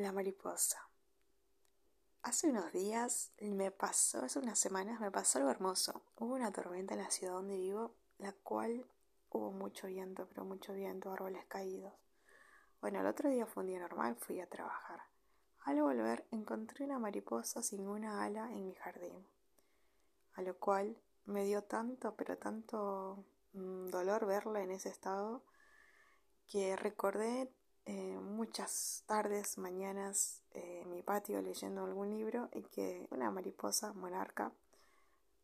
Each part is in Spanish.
La mariposa. Hace unos días me pasó, hace unas semanas me pasó algo hermoso. Hubo una tormenta en la ciudad donde vivo, la cual hubo mucho viento, pero mucho viento, árboles caídos. Bueno, el otro día fue un día normal, fui a trabajar. Al volver encontré una mariposa sin una ala en mi jardín, a lo cual me dio tanto, pero tanto mm, dolor verla en ese estado que recordé eh, muchas tardes, mañanas eh, en mi patio leyendo algún libro y que una mariposa monarca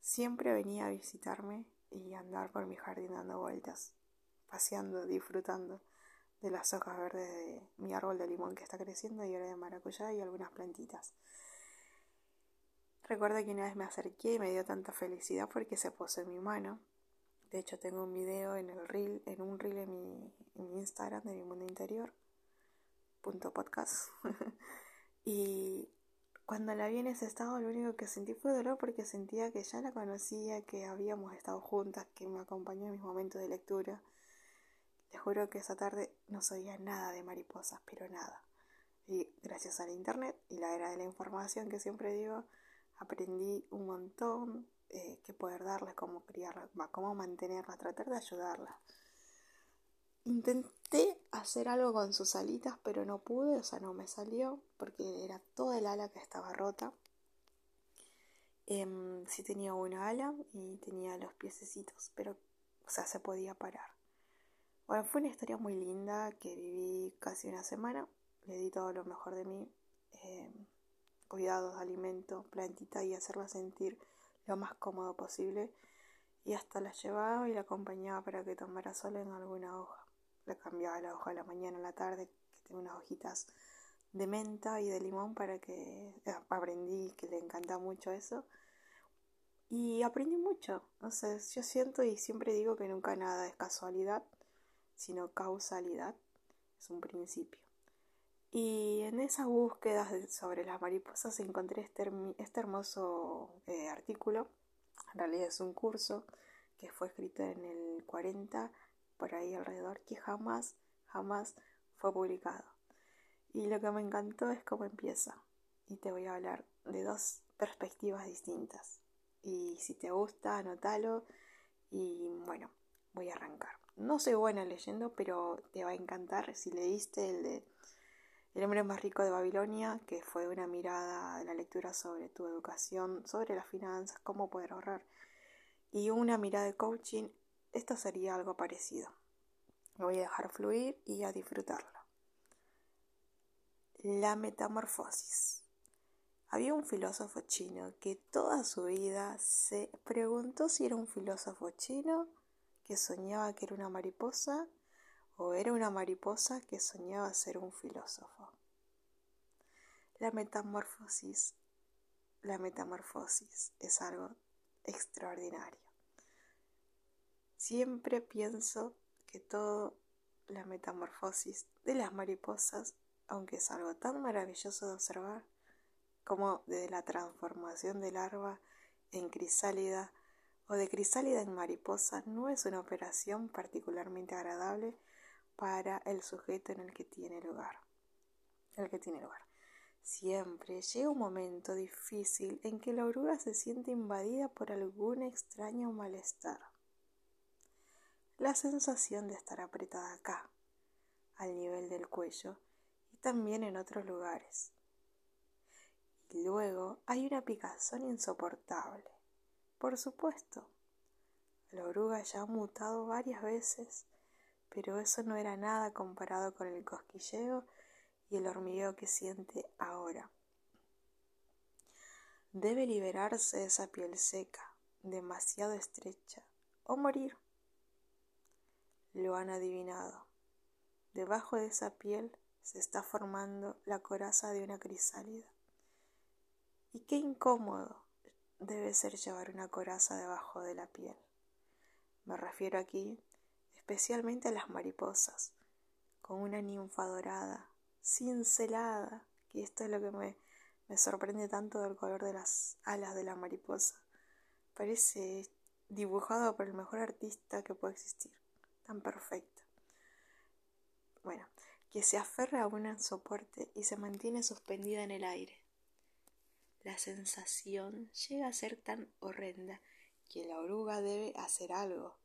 siempre venía a visitarme y andar por mi jardín dando vueltas, paseando, disfrutando de las hojas verdes de mi árbol de limón que está creciendo y ahora de maracuyá y algunas plantitas. Recuerdo que una vez me acerqué y me dio tanta felicidad porque se posó en mi mano. De hecho tengo un video en el reel, en un reel mi, en mi Instagram de mi mundo interior punto podcast. y cuando la vi en ese estado, lo único que sentí fue dolor porque sentía que ya la conocía, que habíamos estado juntas, que me acompañó en mis momentos de lectura. Les juro que esa tarde no sabía nada de mariposas, pero nada. Y gracias al internet y la era de la información que siempre digo, aprendí un montón eh, que poder darles, cómo criarlas, cómo mantenerlas, tratar de ayudarlas. Intenté hacer algo con sus alitas, pero no pude, o sea, no me salió, porque era toda el ala que estaba rota. Eh, sí tenía una ala y tenía los piececitos, pero, o sea, se podía parar. Bueno, fue una historia muy linda que viví casi una semana. Le di todo lo mejor de mí. Eh, cuidados, alimento, plantita y hacerla sentir lo más cómodo posible. Y hasta la llevaba y la acompañaba para que tomara sol en alguna hoja le cambiaba la hoja a la mañana, a la tarde, que tengo unas hojitas de menta y de limón para que eh, aprendí que le encanta mucho eso. Y aprendí mucho. Sé, yo siento y siempre digo que nunca nada es casualidad, sino causalidad. Es un principio. Y en esa búsqueda sobre las mariposas encontré este, este hermoso eh, artículo. En realidad es un curso que fue escrito en el 40 por ahí alrededor que jamás, jamás fue publicado. Y lo que me encantó es cómo empieza. Y te voy a hablar de dos perspectivas distintas. Y si te gusta, anótalo. Y bueno, voy a arrancar. No soy buena leyendo, pero te va a encantar si leíste el de El hombre más rico de Babilonia, que fue una mirada de la lectura sobre tu educación, sobre las finanzas, cómo poder ahorrar. Y una mirada de coaching esto sería algo parecido. Lo voy a dejar fluir y a disfrutarlo. La metamorfosis. Había un filósofo chino que toda su vida se preguntó si era un filósofo chino que soñaba que era una mariposa o era una mariposa que soñaba ser un filósofo. La metamorfosis, la metamorfosis es algo extraordinario. Siempre pienso que todo la metamorfosis de las mariposas, aunque es algo tan maravilloso de observar, como de la transformación del larva en crisálida o de crisálida en mariposa, no es una operación particularmente agradable para el sujeto en el que tiene lugar. El que tiene lugar. Siempre llega un momento difícil en que la oruga se siente invadida por algún extraño malestar la sensación de estar apretada acá, al nivel del cuello y también en otros lugares. Y luego hay una picazón insoportable. Por supuesto, la oruga ya ha mutado varias veces, pero eso no era nada comparado con el cosquilleo y el hormigueo que siente ahora. Debe liberarse de esa piel seca, demasiado estrecha, o morir lo han adivinado. Debajo de esa piel se está formando la coraza de una crisálida. Y qué incómodo debe ser llevar una coraza debajo de la piel. Me refiero aquí especialmente a las mariposas, con una ninfa dorada, cincelada, que esto es lo que me, me sorprende tanto del color de las alas de la mariposa. Parece dibujado por el mejor artista que puede existir tan perfecta. Bueno, que se aferra a un soporte y se mantiene suspendida en el aire. La sensación llega a ser tan horrenda que la oruga debe hacer algo.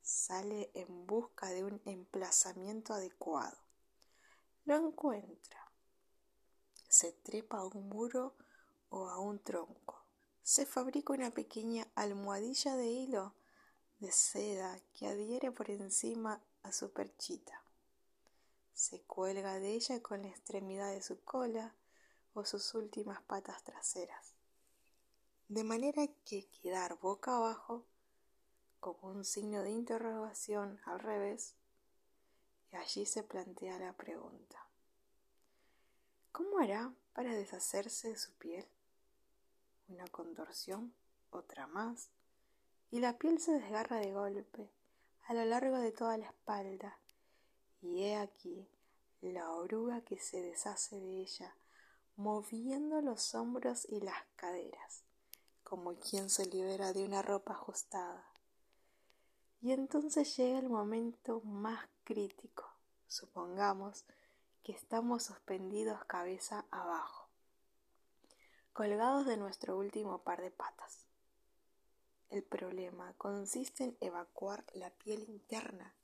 Sale en busca de un emplazamiento adecuado. Lo encuentra. Se trepa a un muro o a un tronco. Se fabrica una pequeña almohadilla de hilo de seda que adhiere por encima a su perchita. Se cuelga de ella con la extremidad de su cola o sus últimas patas traseras, de manera que quedar boca abajo como un signo de interrogación al revés, y allí se plantea la pregunta. ¿Cómo hará para deshacerse de su piel? Una contorsión, otra más, y la piel se desgarra de golpe a lo largo de toda la espalda, y he aquí la oruga que se deshace de ella, moviendo los hombros y las caderas, como quien se libera de una ropa ajustada. Y entonces llega el momento más crítico. Supongamos que estamos suspendidos cabeza abajo, colgados de nuestro último par de patas. El problema consiste en evacuar la piel interna,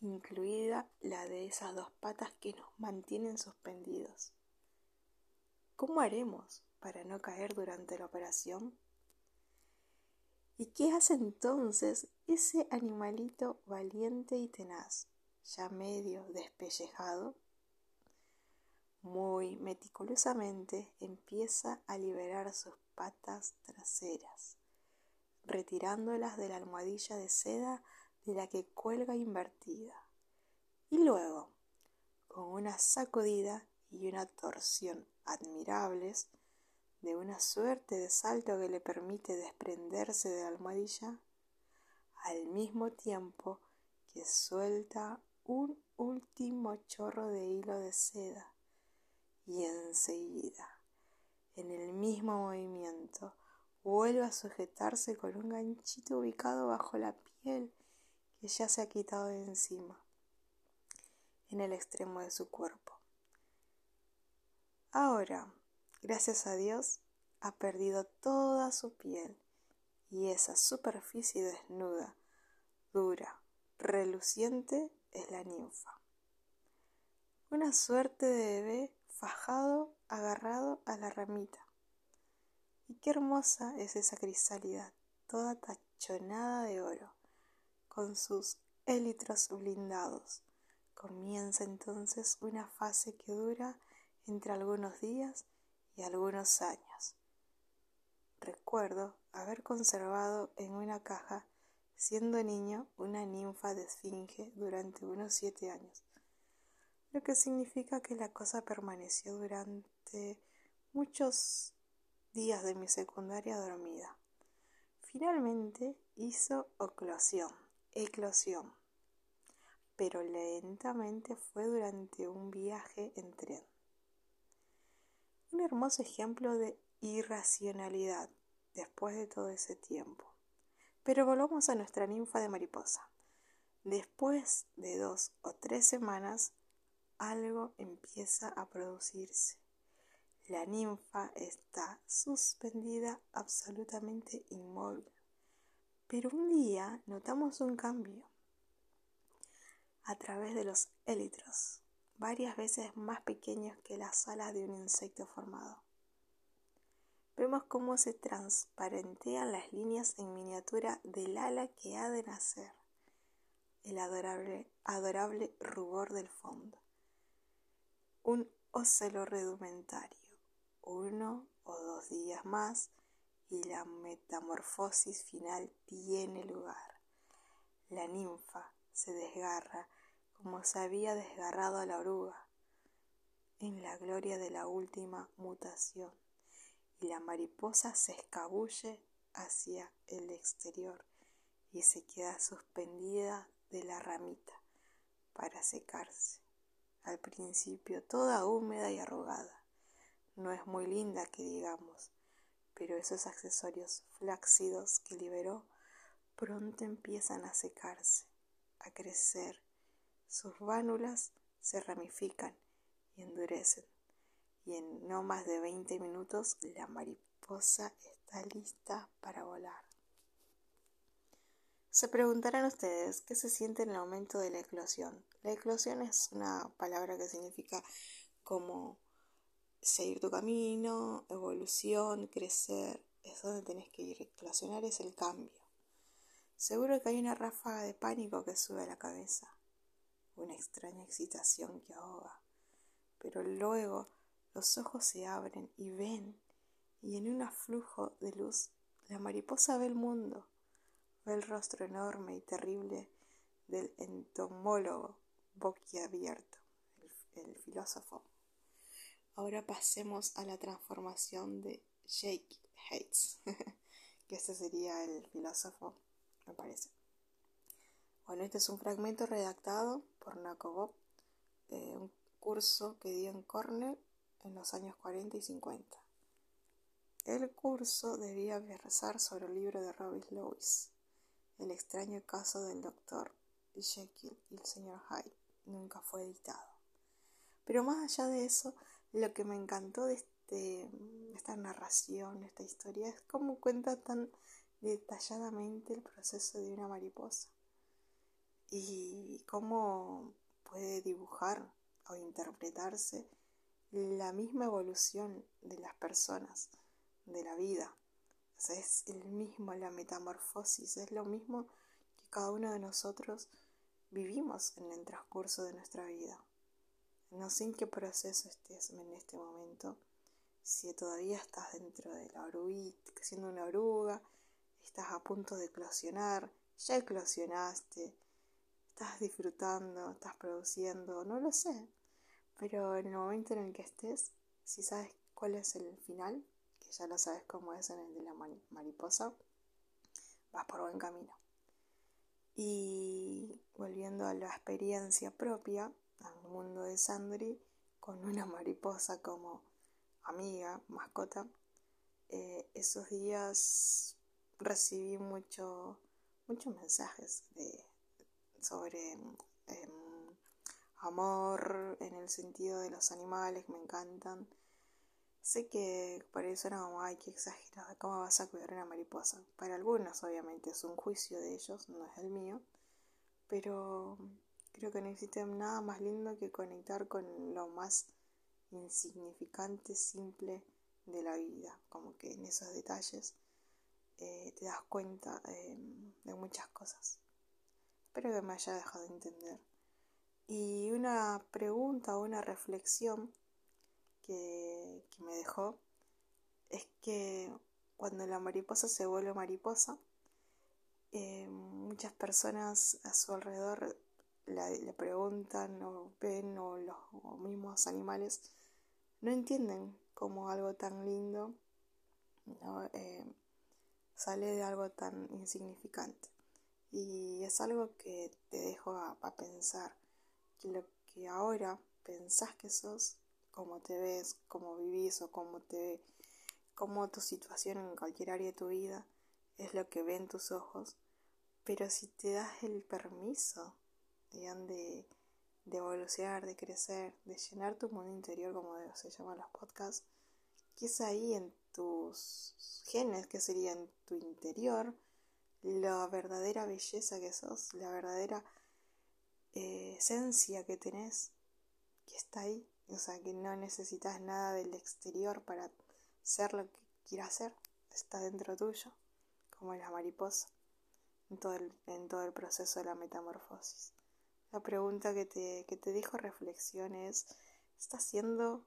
incluida la de esas dos patas que nos mantienen suspendidos. ¿Cómo haremos para no caer durante la operación? ¿Y qué hace entonces ese animalito valiente y tenaz, ya medio despellejado? muy meticulosamente empieza a liberar sus patas traseras, retirándolas de la almohadilla de seda de la que cuelga invertida. Y luego, con una sacudida y una torsión admirables, de una suerte de salto que le permite desprenderse de la almohadilla, al mismo tiempo que suelta un último chorro de hilo de seda y enseguida, en el mismo movimiento, vuelve a sujetarse con un ganchito ubicado bajo la piel que ya se ha quitado de encima, en el extremo de su cuerpo. Ahora, gracias a Dios, ha perdido toda su piel y esa superficie desnuda, dura, reluciente es la ninfa. Una suerte de bebé fajado, agarrado a la ramita. Y qué hermosa es esa crisálida, toda tachonada de oro, con sus élitros blindados. Comienza entonces una fase que dura entre algunos días y algunos años. Recuerdo haber conservado en una caja, siendo niño, una ninfa de esfinge durante unos siete años lo que significa que la cosa permaneció durante muchos días de mi secundaria dormida. Finalmente hizo oclosión, eclosión, pero lentamente fue durante un viaje en tren. Un hermoso ejemplo de irracionalidad después de todo ese tiempo. Pero volvamos a nuestra ninfa de mariposa. Después de dos o tres semanas, algo empieza a producirse. La ninfa está suspendida absolutamente inmóvil. Pero un día notamos un cambio a través de los élitros, varias veces más pequeños que las alas de un insecto formado. Vemos cómo se transparentean las líneas en miniatura del ala que ha de nacer, el adorable, adorable rubor del fondo un ocelo redumentario, uno o dos días más y la metamorfosis final tiene lugar. La ninfa se desgarra como se había desgarrado a la oruga en la gloria de la última mutación y la mariposa se escabulle hacia el exterior y se queda suspendida de la ramita para secarse al principio toda húmeda y arrugada. No es muy linda que digamos, pero esos accesorios flácidos que liberó pronto empiezan a secarse, a crecer. Sus vánulas se ramifican y endurecen. Y en no más de 20 minutos la mariposa está lista para volar. Se preguntarán ustedes qué se siente en el momento de la eclosión. La eclosión es una palabra que significa como seguir tu camino, evolución, crecer. Es donde tenés que ir. Eclosionar es el cambio. Seguro que hay una ráfaga de pánico que sube a la cabeza, una extraña excitación que ahoga. Pero luego los ojos se abren y ven, y en un aflujo de luz la mariposa ve el mundo el rostro enorme y terrible del entomólogo boquiabierto, el, el filósofo. Ahora pasemos a la transformación de Jake Hates, que este sería el filósofo, me parece. Bueno, este es un fragmento redactado por Nakobo, eh, un curso que dio en Cornell en los años 40 y 50. El curso debía versar sobre el libro de Robin Lewis, el extraño caso del doctor Jekyll y el señor Hyde nunca fue editado. Pero más allá de eso, lo que me encantó de este, esta narración, esta historia, es cómo cuenta tan detalladamente el proceso de una mariposa y cómo puede dibujar o interpretarse la misma evolución de las personas, de la vida, es el mismo la metamorfosis, es lo mismo que cada uno de nosotros vivimos en el transcurso de nuestra vida. No sé en qué proceso estés en este momento, si todavía estás dentro de la oruguita, siendo una oruga, estás a punto de eclosionar, ya eclosionaste, estás disfrutando, estás produciendo, no lo sé. Pero en el momento en el que estés, si sabes cuál es el final, ya lo sabes cómo es en el de la mariposa, vas por buen camino. Y volviendo a la experiencia propia, al mundo de Sandri, con una mariposa como amiga, mascota, eh, esos días recibí mucho, muchos mensajes de, sobre em, amor en el sentido de los animales, me encantan, Sé que por eso no como, ay, qué exagerada, ¿cómo vas a cuidar una mariposa? Para algunos, obviamente, es un juicio de ellos, no es el mío, pero creo que no existe nada más lindo que conectar con lo más insignificante, simple de la vida, como que en esos detalles eh, te das cuenta em, de muchas cosas. Espero que me haya dejado entender. Y una pregunta o una reflexión que, me dejó es que cuando la mariposa se vuelve mariposa, eh, muchas personas a su alrededor le preguntan o ven o los mismos animales no entienden cómo algo tan lindo eh, sale de algo tan insignificante. Y es algo que te dejo a, a pensar, que lo que ahora pensás que sos cómo te ves, cómo vivís o cómo te cómo tu situación en cualquier área de tu vida es lo que ven tus ojos, pero si te das el permiso de, de evolucionar, de crecer, de llenar tu mundo interior, como se llaman los podcasts, que es ahí en tus genes, que sería en tu interior, la verdadera belleza que sos, la verdadera eh, esencia que tenés, que está ahí o sea, que no necesitas nada del exterior para ser lo que quieras ser. Está dentro tuyo, como la mariposa, en todo el, en todo el proceso de la metamorfosis. La pregunta que te, que te dijo reflexión es, ¿estás siendo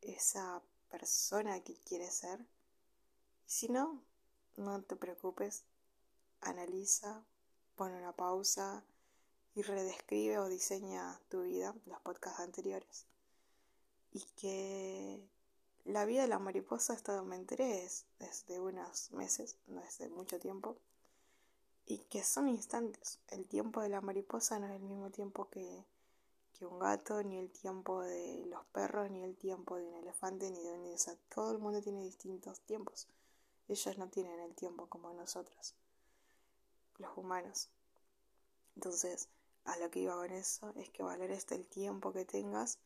esa persona que quieres ser? Y si no, no te preocupes, analiza, pon una pausa y redescribe o diseña tu vida, los podcasts anteriores y que la vida de la mariposa, esto me enteré, es desde unos meses, no es de mucho tiempo, y que son instantes. El tiempo de la mariposa no es el mismo tiempo que, que un gato, ni el tiempo de los perros, ni el tiempo de un elefante, ni de un... O todo el mundo tiene distintos tiempos. Ellos no tienen el tiempo como nosotros, los humanos. Entonces, a lo que iba con eso es que valores el tiempo que tengas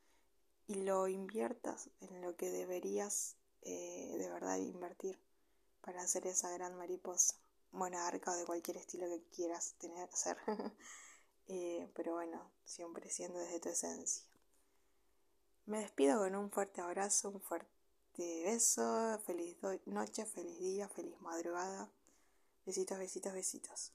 y lo inviertas en lo que deberías eh, de verdad invertir para hacer esa gran mariposa. Buena arca o de cualquier estilo que quieras tener, ser. Eh, pero bueno, siempre siendo desde tu esencia. Me despido con un fuerte abrazo, un fuerte beso, feliz noche, feliz día, feliz madrugada. Besitos, besitos, besitos.